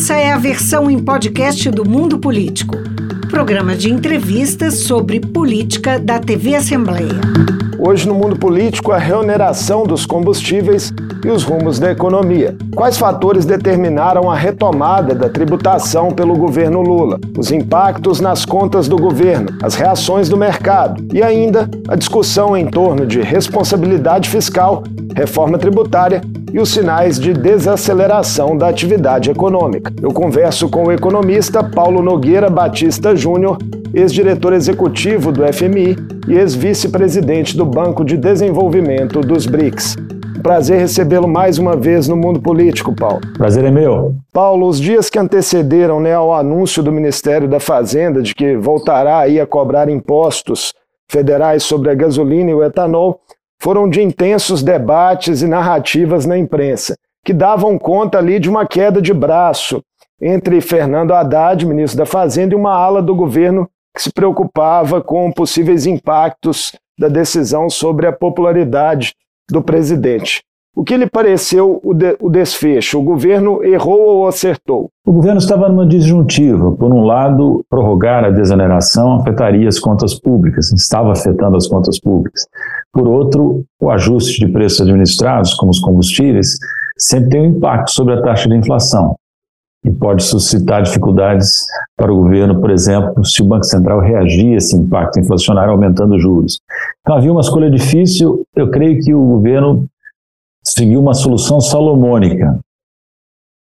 Essa é a versão em podcast do Mundo Político, programa de entrevistas sobre política da TV Assembleia. Hoje no mundo político, a reoneração dos combustíveis e os rumos da economia. Quais fatores determinaram a retomada da tributação pelo governo Lula? Os impactos nas contas do governo, as reações do mercado e ainda a discussão em torno de responsabilidade fiscal, reforma tributária e os sinais de desaceleração da atividade econômica. Eu converso com o economista Paulo Nogueira Batista Júnior, ex-diretor executivo do FMI e ex-vice-presidente do Banco de Desenvolvimento dos BRICS. Prazer recebê-lo mais uma vez no mundo político, Paulo. Prazer é meu. Paulo, os dias que antecederam né, ao anúncio do Ministério da Fazenda de que voltará aí a cobrar impostos federais sobre a gasolina e o etanol foram de intensos debates e narrativas na imprensa, que davam conta ali de uma queda de braço entre Fernando Haddad, ministro da Fazenda, e uma ala do governo que se preocupava com possíveis impactos da decisão sobre a popularidade do presidente. O que lhe pareceu o, de, o, desfecho? O governo errou ou acertou? O governo estava numa disjuntiva. Por um lado, prorrogar a desoneração afetaria as contas públicas, estava afetando as contas públicas. Por outro, o ajuste de preços administrados, como os combustíveis, sempre tem um impacto sobre a taxa de inflação e pode suscitar dificuldades para o governo, por exemplo, se o Banco Central reagir a esse impacto inflacionário aumentando juros. Então havia uma escolha difícil, eu creio que o governo seguiu uma solução salomônica.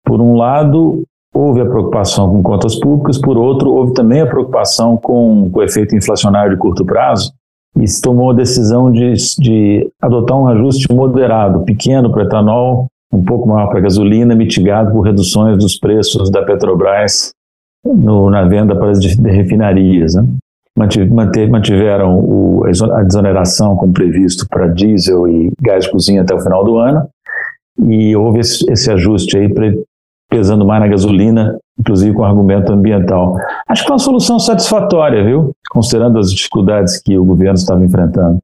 Por um lado, houve a preocupação com contas públicas, por outro, houve também a preocupação com, com o efeito inflacionário de curto prazo, e se tomou a decisão de, de adotar um ajuste moderado, pequeno para o etanol, um pouco maior para a gasolina, mitigado por reduções dos preços da Petrobras no, na venda para as refinarias. Né? mantiveram o, a desoneração como previsto para diesel e gás de cozinha até o final do ano, e houve esse, esse ajuste aí pesando mais na gasolina, inclusive com argumento ambiental. Acho que é uma solução satisfatória, viu? Considerando as dificuldades que o governo estava enfrentando.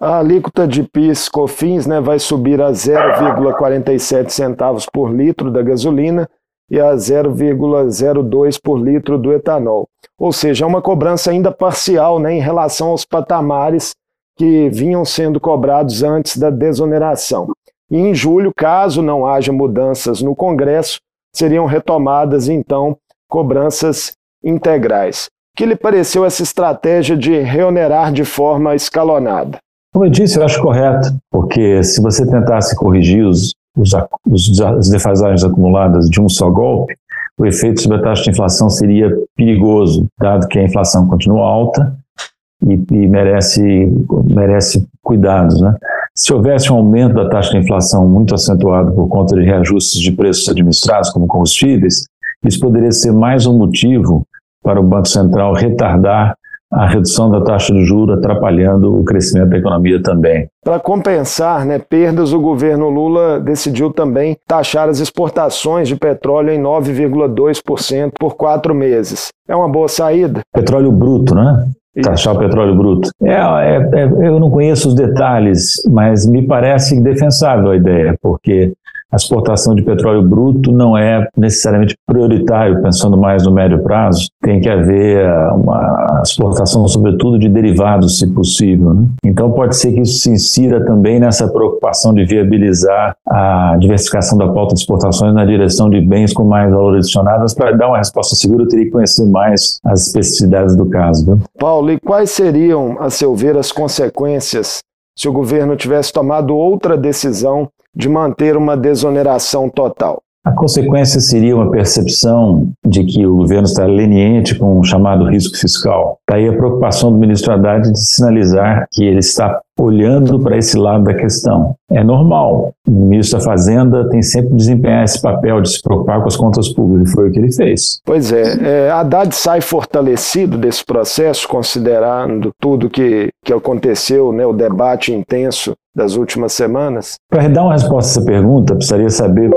A alíquota de PIS COFINS né, vai subir a 0,47 centavos por litro da gasolina e a 0,02 por litro do etanol. Ou seja, é uma cobrança ainda parcial né, em relação aos patamares que vinham sendo cobrados antes da desoneração. E em julho, caso não haja mudanças no Congresso, seriam retomadas então cobranças integrais. O que lhe pareceu essa estratégia de reonerar de forma escalonada? Como eu disse, eu acho correto, porque se você tentasse corrigir os, os, os, as defasagens acumuladas de um só golpe, o efeito sobre a taxa de inflação seria perigoso, dado que a inflação continua alta e, e merece, merece cuidados. Né? Se houvesse um aumento da taxa de inflação muito acentuado por conta de reajustes de preços administrados, como combustíveis, isso poderia ser mais um motivo para o Banco Central retardar a redução da taxa de juros atrapalhando o crescimento da economia também. Para compensar né, perdas, o governo Lula decidiu também taxar as exportações de petróleo em 9,2% por quatro meses. É uma boa saída? Petróleo bruto, né? Taxar o petróleo bruto. É, é, é, eu não conheço os detalhes, mas me parece defensável a ideia, porque a exportação de petróleo bruto não é necessariamente prioritário, pensando mais no médio prazo. Tem que haver uma exportação, sobretudo, de derivados, se possível. Né? Então, pode ser que isso se insira também nessa preocupação de viabilizar a diversificação da pauta de exportações na direção de bens com mais valor adicionado. Mas, para dar uma resposta segura, eu teria que conhecer mais as especificidades do caso. Viu? Paulo, e quais seriam, a seu ver, as consequências se o governo tivesse tomado outra decisão de manter uma desoneração total. A consequência seria uma percepção de que o governo está leniente com o chamado risco fiscal. Daí a preocupação do ministro Haddad de sinalizar que ele está olhando para esse lado da questão. É normal. O ministro da Fazenda tem sempre que desempenhar esse papel de se preocupar com as contas públicas, e foi o que ele fez. Pois é, é Haddad sai fortalecido desse processo, considerando tudo que, que aconteceu, né, o debate intenso das últimas semanas? Para dar uma resposta a essa pergunta, precisaria saber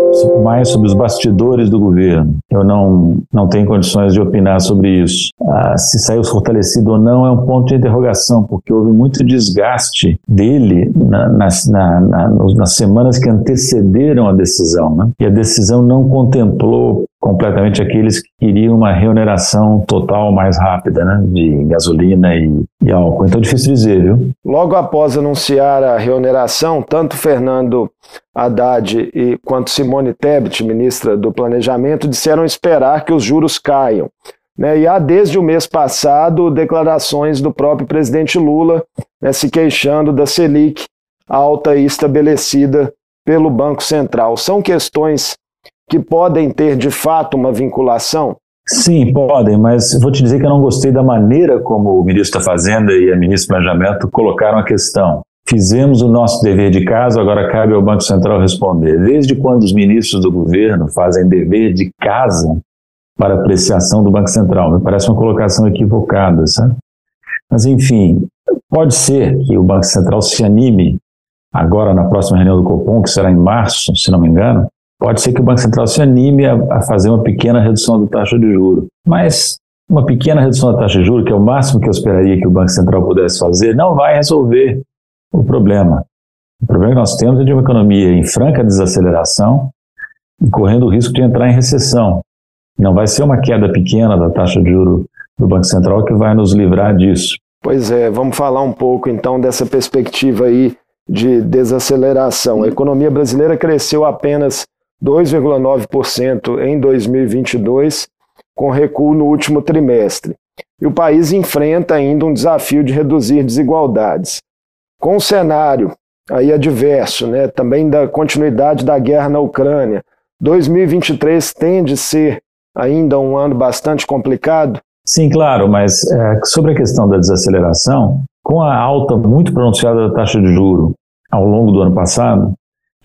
mais sobre os bastidores do governo. Eu não, não tenho condições de opinar sobre isso. Ah, se saiu fortalecido ou não é um ponto de interrogação, porque houve muito desgaste dele na, nas, na, na, nas semanas que antecederam a decisão. Né? E a decisão não contemplou completamente aqueles que queriam uma reoneração total mais rápida, né, de gasolina e, e álcool. Então é difícil dizer, viu? Logo após anunciar a reoneração, tanto Fernando Haddad e, quanto Simone Tebet, ministra do Planejamento, disseram esperar que os juros caiam. Né, e há desde o mês passado declarações do próprio presidente Lula né, se queixando da Selic alta e estabelecida pelo Banco Central. São questões que podem ter de fato uma vinculação? Sim, podem, mas vou te dizer que eu não gostei da maneira como o ministro da Fazenda e a ministra do Planejamento colocaram a questão. Fizemos o nosso dever de casa, agora cabe ao Banco Central responder. Desde quando os ministros do governo fazem dever de casa para apreciação do Banco Central? Me parece uma colocação equivocada, sabe? Mas, enfim, pode ser que o Banco Central se anime agora na próxima reunião do Copom, que será em março, se não me engano, pode ser que o Banco Central se anime a, a fazer uma pequena redução da taxa de juros. Mas uma pequena redução da taxa de juros, que é o máximo que eu esperaria que o Banco Central pudesse fazer, não vai resolver o problema. O problema que nós temos é de uma economia em franca desaceleração e correndo o risco de entrar em recessão. Não vai ser uma queda pequena da taxa de juros do Banco Central que vai nos livrar disso. Pois é, vamos falar um pouco então dessa perspectiva aí de desaceleração. A economia brasileira cresceu apenas 2,9% em 2022, com recuo no último trimestre. E o país enfrenta ainda um desafio de reduzir desigualdades. Com o cenário aí adverso, né, também da continuidade da guerra na Ucrânia, 2023 tende a ser ainda um ano bastante complicado? Sim, claro, mas é, sobre a questão da desaceleração, com a alta muito pronunciada da taxa de juro ao longo do ano passado,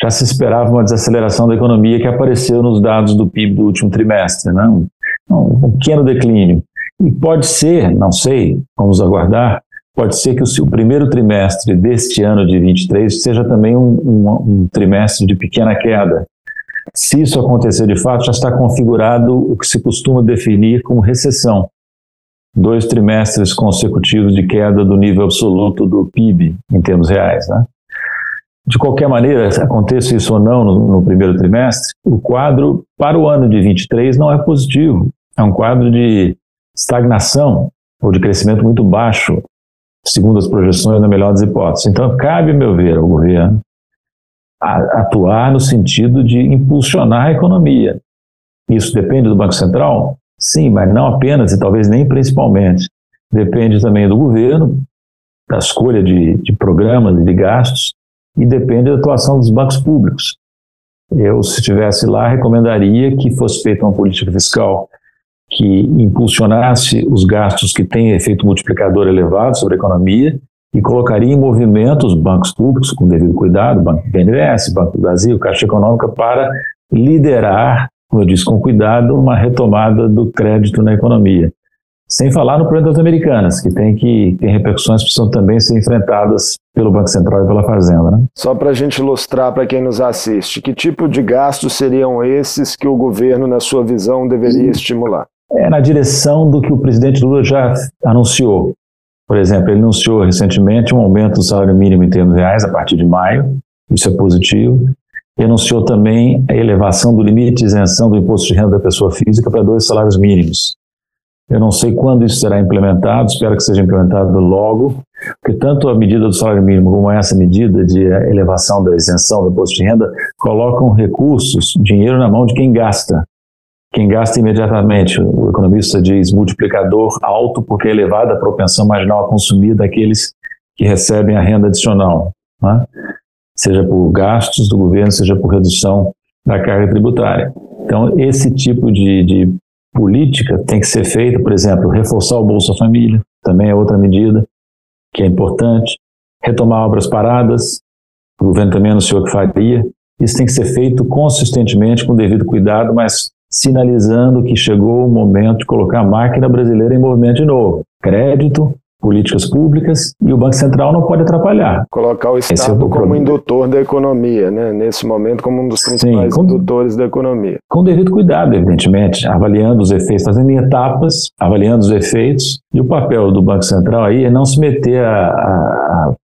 já se esperava uma desaceleração da economia que apareceu nos dados do PIB do último trimestre, né? um, um pequeno declínio. E pode ser, não sei, vamos aguardar, pode ser que o, primeiro trimestre deste ano de 23 seja também um, um, um trimestre de pequena queda. Se isso acontecer de fato, já está configurado o que se costuma definir como recessão. Dois trimestres consecutivos de queda do nível absoluto do PIB, em termos reais. Né? De qualquer maneira, aconteça isso ou não no, no, primeiro trimestre, o quadro para o ano de 23 não é positivo. É um quadro de estagnação ou de crescimento muito baixo, segundo as projeções, na melhor das hipóteses. Então, cabe, a meu ver, ao governo atuar no sentido de impulsionar a economia. Isso depende do Banco Central? Sim, mas não apenas e talvez nem principalmente. Depende também do governo, da escolha de, de programas e de gastos, e depende da atuação dos bancos públicos. Eu, se estivesse lá, recomendaria que fosse feita uma política fiscal que impulsionasse os gastos que têm efeito multiplicador elevado sobre a economia e colocaria em movimento os bancos públicos, com devido cuidado, Banco BNDES, Banco do Brasil, Caixa Econômica, para liderar, como eu disse, com cuidado, uma retomada do crédito na economia. Sem falar no problema das americanas, que tem, que tem repercussões que precisam também ser enfrentadas pelo Banco Central e pela Fazenda. Né? Só para a gente ilustrar para quem nos assiste, que tipo de gastos seriam esses que o governo, na sua visão, deveria estimular? É na direção do que o presidente Lula já anunciou. Por exemplo, ele anunciou recentemente um aumento do salário mínimo em termos reais a partir de maio, isso é positivo. E anunciou também a elevação do limite de isenção do imposto de renda da pessoa física para dois salários mínimos. Eu não sei quando isso será implementado, espero que seja implementado logo, porque tanto a medida do salário mínimo como essa medida de elevação da isenção do imposto de renda colocam recursos, dinheiro na mão de quem gasta. Quem gasta imediatamente, o economista diz multiplicador alto, porque é elevada a propensão marginal a consumir daqueles que recebem a renda adicional, né? seja por gastos do governo, seja por redução da carga tributária. Então, esse tipo de, de política tem que ser feita, por exemplo, reforçar o Bolsa Família, também é outra medida que é importante, retomar obras paradas, o governo também anunciou que faria, isso tem que ser feito consistentemente, com devido cuidado, mas sinalizando que chegou o momento de colocar a máquina brasileira em movimento de novo. Crédito, políticas públicas e o Banco Central não pode atrapalhar. Colocar o é Estado é o como indutor da economia, né? nesse momento como um dos principais Sim, com, indutores da economia. Com devido cuidado, evidentemente, avaliando os efeitos, fazendo em etapas, avaliando os efeitos, e o papel do Banco Central aí é não se meter a, a,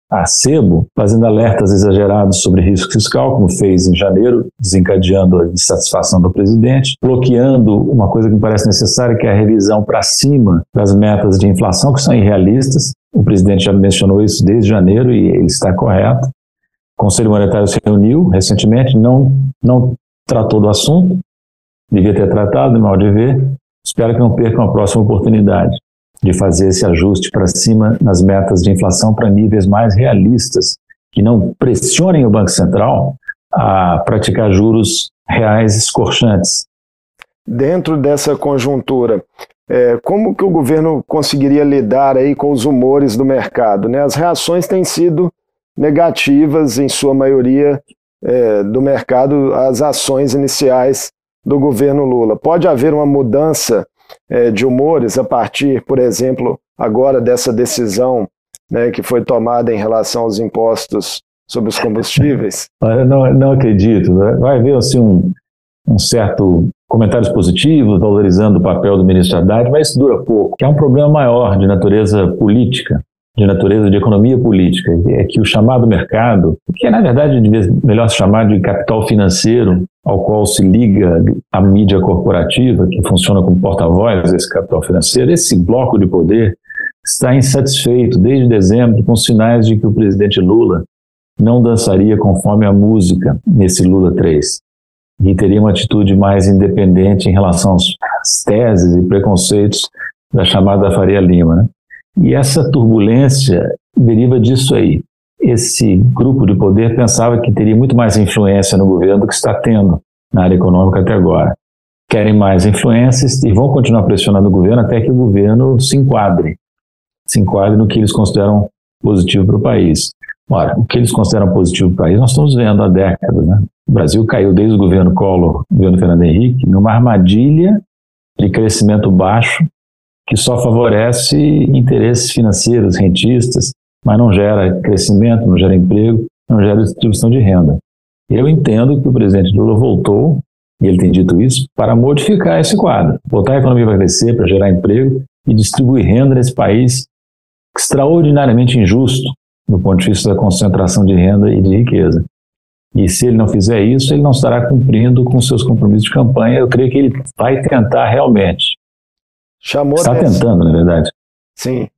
a sebo, fazendo alertas exagerados sobre risco fiscal, como fez em janeiro, desencadeando a insatisfação do presidente, bloqueando uma coisa que me parece necessária, que é a revisão para cima das metas de inflação, que são irrealistas. O presidente já mencionou isso desde janeiro e ele está correto. O Conselho Monetário se reuniu recentemente, não, não tratou do assunto, devia ter tratado, mal de ver. Espero que não percam a próxima oportunidade de fazer esse ajuste para cima nas metas de inflação para níveis mais realistas, que não pressionem o Banco Central a praticar juros reais escorchantes. Dentro dessa conjuntura, é, como que o governo conseguiria lidar aí com os humores do mercado? Né? As reações têm sido negativas, em sua maioria, é, do mercado, às ações iniciais do governo Lula. Pode haver uma mudança é, de humores a partir, por exemplo, agora dessa decisão né, que foi tomada em relação aos impostos sobre os combustíveis? Eu não, não acredito. Né? Vai haver assim, um, um certo comentários positivos, valorizando o papel do ministro Haddad, mas isso dura pouco, que é um problema maior de natureza política, de natureza de economia política, é que o chamado mercado, que é na verdade melhor se chamar de capital financeiro, ao qual se liga a mídia corporativa, que funciona como porta-voz desse capital financeiro, esse bloco de poder está insatisfeito desde dezembro com sinais de que o presidente Lula não dançaria conforme a música nesse Lula 3 e teria uma atitude mais independente em relação às teses e preconceitos da chamada Faria Lima. Né? E essa turbulência deriva disso aí. Esse grupo de poder pensava que teria muito mais influência no governo do que está tendo na área econômica até agora. Querem mais influências e vão continuar pressionando o governo até que o governo se enquadre, se enquadre no que eles consideram positivo para o país. Ora, o que eles consideram positivo para o país, nós estamos vendo há décadas. Né? O Brasil caiu desde o governo Collor, o governo Fernando Henrique, numa armadilha de crescimento baixo que só favorece interesses financeiros, rentistas, mas não gera crescimento, não gera emprego, não gera distribuição de renda. Eu entendo que o presidente Lula voltou, e ele tem dito isso, para modificar esse quadro, botar a economia para crescer, para gerar emprego e distribuir renda nesse país extraordinariamente injusto do ponto de vista da concentração de renda e de riqueza. E se ele não fizer isso, ele não estará cumprindo com seus compromissos de campanha. Eu creio que ele vai tentar realmente. Chamou Está atenção. tentando, na verdade. Sim.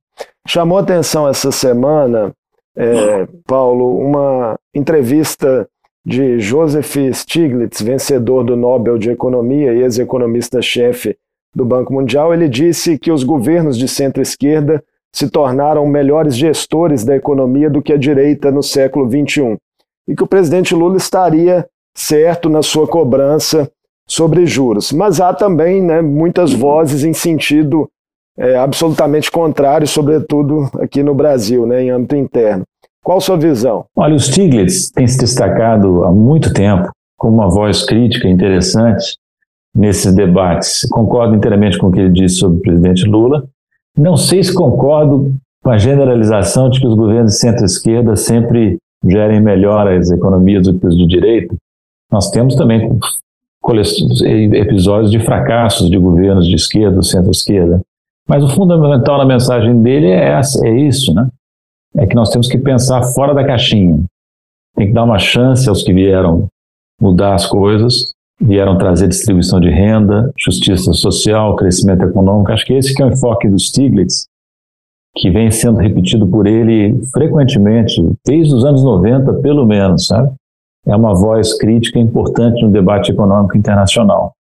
Chamou atenção essa semana, é, Paulo, uma entrevista de Joseph Stiglitz, vencedor do Nobel de Economia e ex-economista-chefe do Banco Mundial. Ele disse que os governos de centro-esquerda se tornaram melhores gestores da economia do que a direita no século XXI e que o presidente Lula estaria certo na sua cobrança sobre juros. Mas há também né, muitas vozes em sentido é, absolutamente contrário, sobretudo aqui no Brasil, né, em âmbito interno. Qual a sua visão? Olha, o Stiglitz tem se destacado há muito tempo como uma voz crítica interessante nesses debates. Concordo inteiramente com o que ele disse sobre o presidente Lula. Não sei se concordo com a generalização de que os governos de centro-esquerda sempre gerem melhor as economias do que os de direita. Nós temos também episódios de fracassos de governos de esquerda, centro-esquerda. Mas o fundamental da mensagem dele é, é isso, né? É que nós temos que pensar fora da caixinha. Tem que dar uma chance aos que vieram mudar as coisas, vieram trazer distribuição de renda, justiça social, crescimento econômico. Acho que esse que é o enfoque do Stiglitz, que vem sendo repetido por ele frequentemente, desde os anos 90, pelo menos, sabe? É uma voz crítica importante no debate econômico internacional.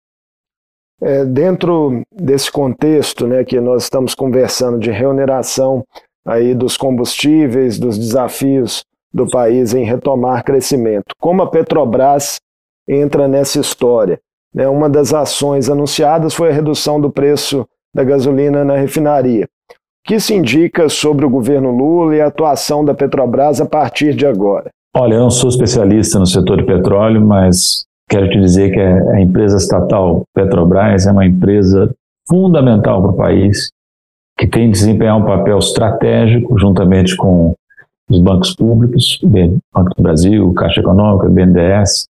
É, dentro desse contexto né, que nós estamos conversando de reoneração aí dos combustíveis, dos desafios do país em retomar crescimento, como a Petrobras entra nessa história? Né, uma das ações anunciadas foi a redução do preço da gasolina na refinaria. O que se indica sobre o governo Lula e a atuação da Petrobras a partir de agora? Olha, eu não sou especialista no setor de petróleo, mas quero te dizer que a empresa estatal Petrobras é uma empresa fundamental para o país, que tem de desempenhar um papel estratégico juntamente com os bancos públicos, Banco do Brasil, Caixa Econômica, BNDES,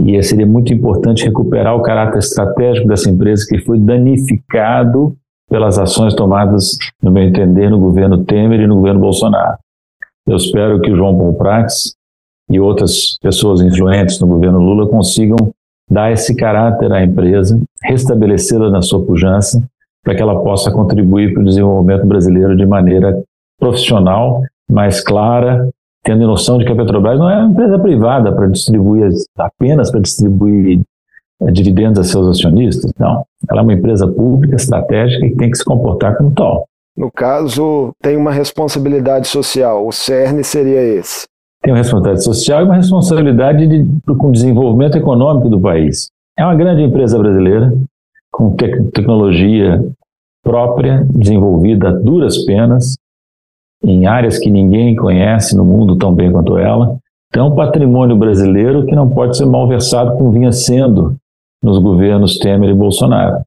e seria muito importante recuperar o caráter estratégico dessa empresa que foi danificado pelas ações tomadas, no meu entender, no governo Temer e no governo Bolsonaro. Eu espero que o João Paulo e outras pessoas influentes no governo Lula consigam dar esse caráter à empresa, restabelecê-la na sua pujança, para que ela possa contribuir para o desenvolvimento brasileiro de maneira profissional, mais clara, tendo noção de que a Petrobras não é uma empresa privada para distribuir apenas para distribuir eh, dividendos a seus acionistas. Não, ela é uma empresa pública, estratégica e tem que se comportar como tal. No caso, tem uma responsabilidade social. O CERN seria esse. Tem uma responsabilidade social e uma responsabilidade de, com o desenvolvimento econômico do país. É uma grande empresa brasileira, com te tecnologia própria, desenvolvida a duras penas, em áreas que ninguém conhece no mundo tão bem quanto ela. Então, é um patrimônio brasileiro que não pode ser malversado como vinha sendo nos governos Temer e Bolsonaro.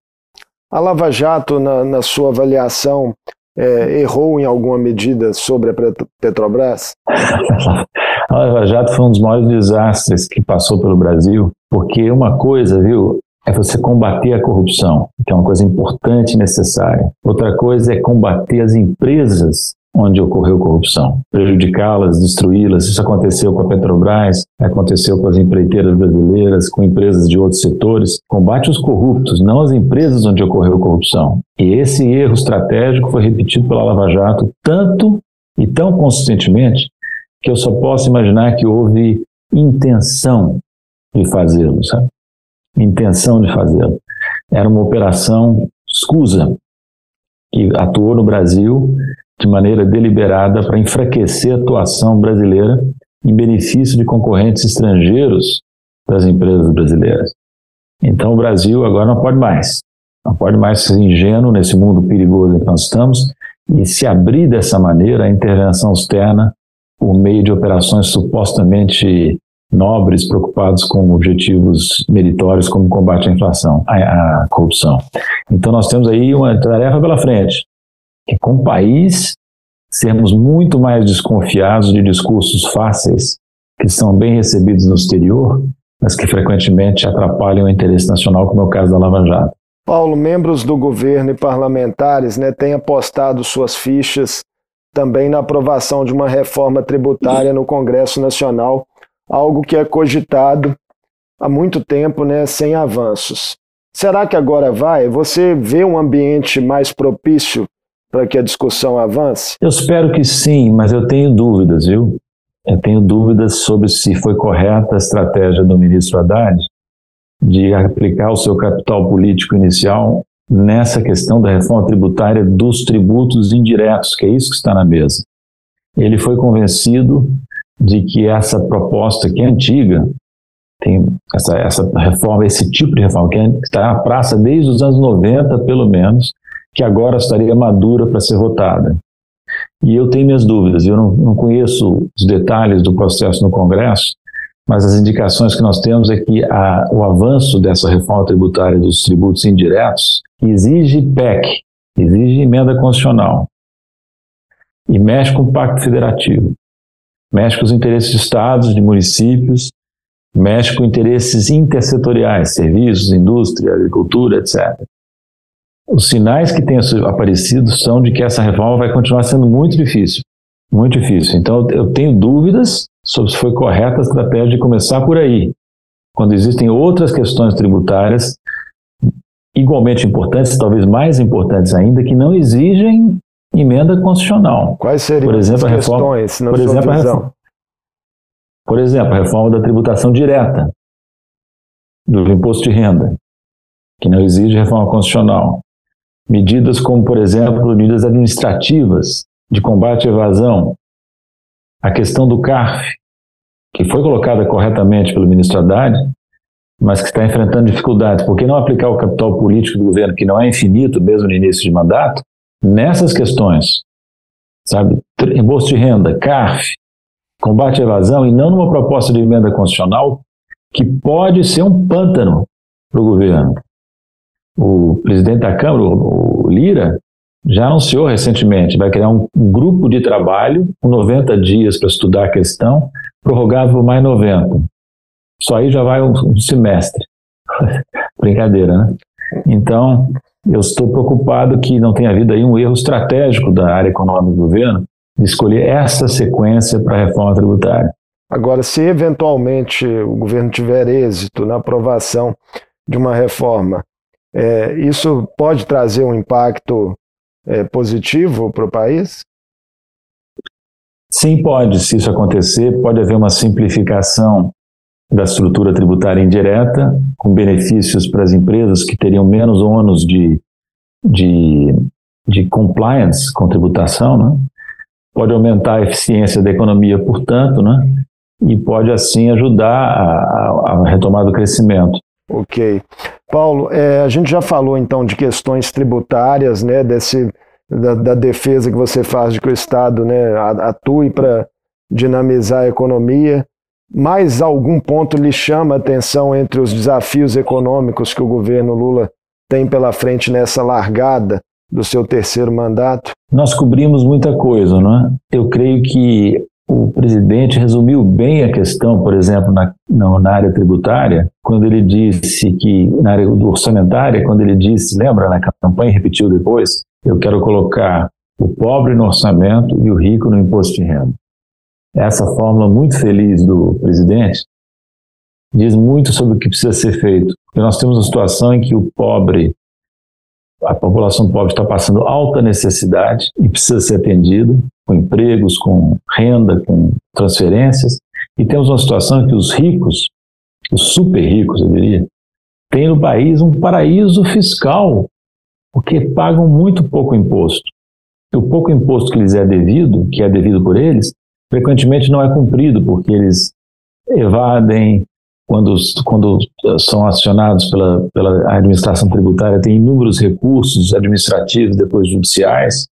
A Lava Jato, na, na sua avaliação, é, errou em alguma medida sobre a Petrobras? a Lava Jato foi um dos maiores desastres que passou pelo Brasil, porque uma coisa, viu, é você combater a corrupção, que é uma coisa importante e necessária. Outra coisa é combater as empresas onde ocorreu corrupção, prejudicá-las, destruí-las. Isso aconteceu com a Petrobras, aconteceu com as empreiteiras brasileiras, com empresas de outros setores. Combate os corruptos, não as empresas onde ocorreu corrupção. E esse erro estratégico foi repetido pela Lava Jato tanto e tão consistentemente que eu só posso imaginar que houve intenção de fazê-lo, sabe? Intenção de fazê-lo. Era uma operação escusa que atuou no Brasil de maneira deliberada para enfraquecer a atuação brasileira em benefício de concorrentes estrangeiros das empresas brasileiras. Então o Brasil agora não pode mais, não pode mais ser ingênuo nesse mundo perigoso em que nós estamos e se abrir dessa maneira a intervenção externa por meio de operações supostamente nobres, preocupados com objetivos meritórios como combate à inflação, à, à corrupção. Então nós temos aí uma tarefa pela frente que com o país sermos muito mais desconfiados de discursos fáceis que são bem recebidos no exterior, mas que frequentemente atrapalham o interesse nacional, como é o caso da Lava Jato. Paulo, membros do governo e parlamentares né, têm apostado suas fichas também na aprovação de uma reforma tributária no Congresso Nacional, algo que é cogitado há muito tempo, né, sem avanços. Será que agora vai? Você vê um ambiente mais propício para que a discussão avance? Eu espero que sim, mas eu tenho dúvidas, viu? Eu tenho dúvidas sobre se foi correta a estratégia do ministro Haddad de aplicar o seu capital político inicial nessa questão da reforma tributária dos tributos indiretos, que é isso que está na mesa. Ele foi convencido de que essa proposta, que é antiga, tem essa, essa reforma, esse tipo de reforma, que está na praça desde os anos 90, pelo menos, que agora estaria madura para ser votada. E eu tenho minhas dúvidas, eu não, não conheço os detalhes do processo no Congresso, mas as indicações que nós temos é que a, o avanço dessa reforma tributária dos tributos indiretos exige PEC, exige emenda constitucional, e mexe com o Pacto Federativo, mexe com os interesses de estados, de municípios, mexe com interesses intersetoriais, serviços, indústria, agricultura, etc. Os sinais que têm aparecido são de que essa reforma vai continuar sendo muito difícil. Muito difícil. Então, eu tenho dúvidas sobre se foi correta a estratégia de começar por aí, quando existem outras questões tributárias igualmente importantes, talvez mais importantes ainda, que não exigem emenda constitucional. Quais seriam por exemplo, as questões, reforma, por exemplo, reforma, por exemplo, a reforma da tributação direta, do imposto de renda, que não exige reforma constitucional. Medidas como, por exemplo, medidas administrativas de combate à evasão, a questão do CARF, que foi colocada corretamente pelo ministro Haddad, mas que está enfrentando dificuldades. Por que não aplicar o capital político do governo, que não é infinito mesmo no início de mandato, nessas questões? Sabe? Imposto de renda, CARF, combate à evasão, e não numa proposta de emenda constitucional que pode ser um pântano para o governo. O presidente da Câmara, o Lira, já anunciou recentemente, vai criar um, grupo de trabalho com 90 dias para estudar a questão, prorrogável por mais 90. Só aí já vai um, um semestre. Brincadeira, né? Então, eu estou preocupado que não tenha havido aí um erro estratégico da área econômica do governo de escolher essa sequência para a reforma tributária. Agora, se eventualmente o governo tiver êxito na aprovação de uma reforma, é, isso pode trazer um impacto é, positivo para o país? Sim, pode. Se isso acontecer, pode haver uma simplificação da estrutura tributária indireta, com benefícios para as empresas que teriam menos ônus de, de, de compliance com tributação, né? pode aumentar a eficiência da economia, portanto, né? e pode assim ajudar a, a, a do crescimento. Ok. Paulo, é, a gente já falou então de questões tributárias, né, desse, da, da, defesa que você faz de que o Estado né, atue para dinamizar a economia. Mais algum ponto lhe chama a atenção entre os desafios econômicos que o governo Lula tem pela frente nessa largada do seu terceiro mandato? Nós cobrimos muita coisa, não é? Eu creio que o presidente resumiu bem a questão, por exemplo, na, na, área tributária, quando ele disse que, na área orçamentária, quando ele disse, lembra, na campanha repetiu depois, eu quero colocar o pobre no orçamento e o rico no imposto de renda. Essa fórmula muito feliz do presidente diz muito sobre o que precisa ser feito. Porque nós temos uma situação em que o pobre a população pobre está passando alta necessidade e precisa ser atendida com empregos, com renda, com transferências. E temos uma situação que os ricos, os super ricos, eu diria, têm no país um paraíso fiscal, porque pagam muito pouco imposto. E o pouco imposto que lhes é devido, que é devido por eles, frequentemente não é cumprido, porque eles evadem, quando, quando são acionados pela, pela administração tributária, tem inúmeros recursos administrativos, depois judiciais.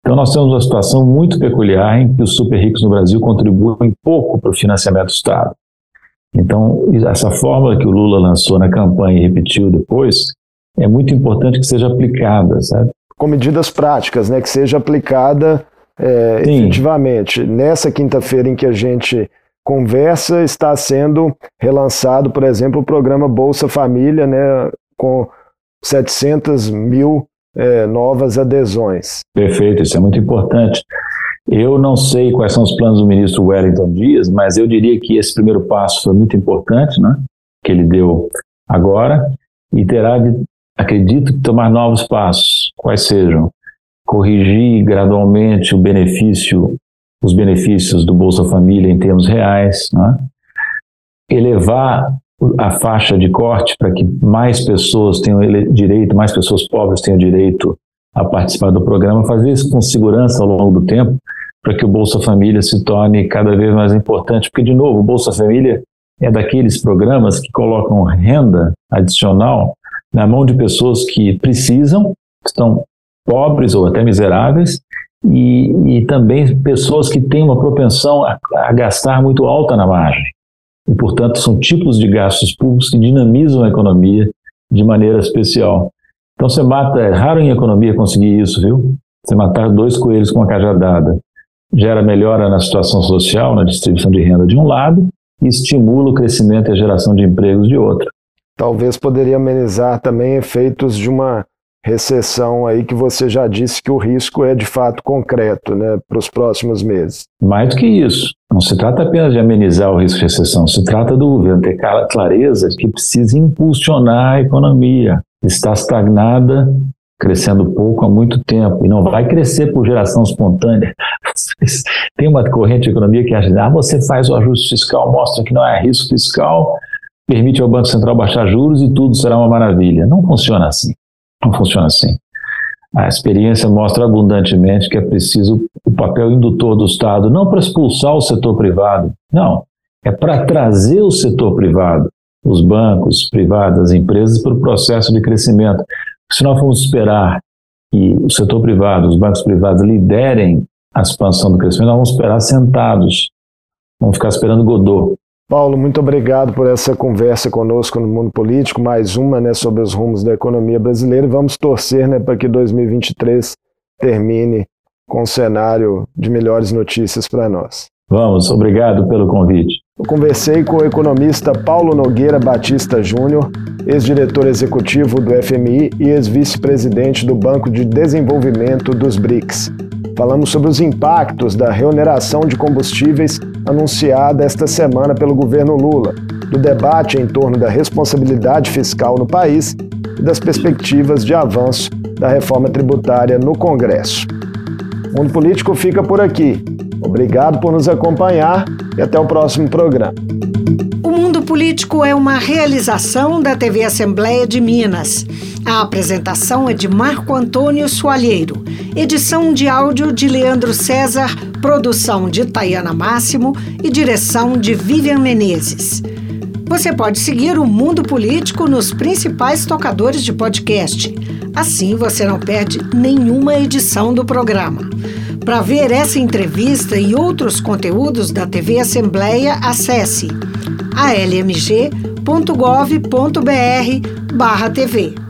Então, nós temos uma situação muito peculiar em que os super ricos no Brasil contribuem pouco para o financiamento do Estado. Então, essa fórmula que o Lula lançou na campanha e repetiu depois, é muito importante que seja aplicada, sabe? Com medidas práticas, né? Que seja aplicada é, efetivamente. Nessa quinta-feira em que a gente conversa está sendo relançado, por exemplo, o programa Bolsa Família, né, com 700 mil é, novas adesões. Perfeito, isso é muito importante. Eu não sei quais são os planos do ministro Wellington Dias, mas eu diria que esse primeiro passo foi muito importante, né, que ele deu agora, e terá de, acredito, tomar novos passos, quais sejam corrigir gradualmente o benefício os benefícios do Bolsa Família em termos reais, né? elevar a faixa de corte para que mais pessoas tenham direito, mais pessoas pobres tenham direito a participar do programa, fazer isso com segurança ao longo do tempo, para que o Bolsa Família se torne cada vez mais importante, porque, de novo, o Bolsa Família é daqueles programas que colocam renda adicional na mão de pessoas que precisam, estão pobres ou até miseráveis, e, e também pessoas que têm uma propensão a, a gastar muito alta na margem. E, portanto, são tipos de gastos públicos que dinamizam a economia de maneira especial. Então, você mata, é raro em economia conseguir isso, viu? Você matar dois coelhos com uma cajadada. Gera melhora na situação social, na distribuição de renda de um lado, e estimula o crescimento e a geração de empregos de outro. Talvez poderia amenizar também efeitos de uma recessão aí que você já disse que o risco é de fato concreto né, para os próximos meses. Mais do que isso. Não se trata apenas de amenizar o risco de recessão, se trata do governo ter clareza de que precisa impulsionar a economia. Está estagnada, crescendo pouco há muito tempo, e não vai crescer por geração espontânea. Tem uma corrente de economia que acha que ah, você faz o ajuste fiscal, mostra que não é risco fiscal, permite ao Banco Central baixar juros e tudo será uma maravilha. Não funciona assim. Não funciona assim. A experiência mostra abundantemente que é preciso o papel indutor do Estado, não para expulsar o setor privado, não, é para trazer o setor privado, os bancos privados, as empresas, para o processo de crescimento. Se nós formos esperar que o setor privado, os bancos privados liderem a expansão do crescimento, nós vamos esperar sentados, vamos ficar esperando Godot. Paulo, muito obrigado por essa conversa conosco no Mundo Político, mais uma né, sobre os rumos da economia brasileira. Vamos torcer né, para que 2023 termine com um cenário de melhores notícias para nós. Vamos, obrigado pelo convite. Eu conversei com o economista Paulo Nogueira Batista Júnior, ex-diretor executivo do FMI e ex-vice-presidente do Banco de Desenvolvimento dos BRICS. falamos sobre os impactos da reoneração de combustíveis anunciada esta semana pelo governo Lula, do debate em torno da responsabilidade fiscal no país e das perspectivas de avanço da reforma tributária no Congresso. O Mundo Político fica por aqui. Obrigado por nos acompanhar e até o próximo programa. O Mundo Político é uma realização da TV Assembleia de Minas. A apresentação é de Marco Antônio Soalheiro, edição de áudio de Leandro César, produção de Tayana Máximo e direção de Vivian Menezes. Você pode seguir o Mundo Político nos principais tocadores de podcast. Assim você não perde nenhuma edição do programa. Para ver essa entrevista e outros conteúdos da TV Assembleia, acesse almg.gov.br/tv.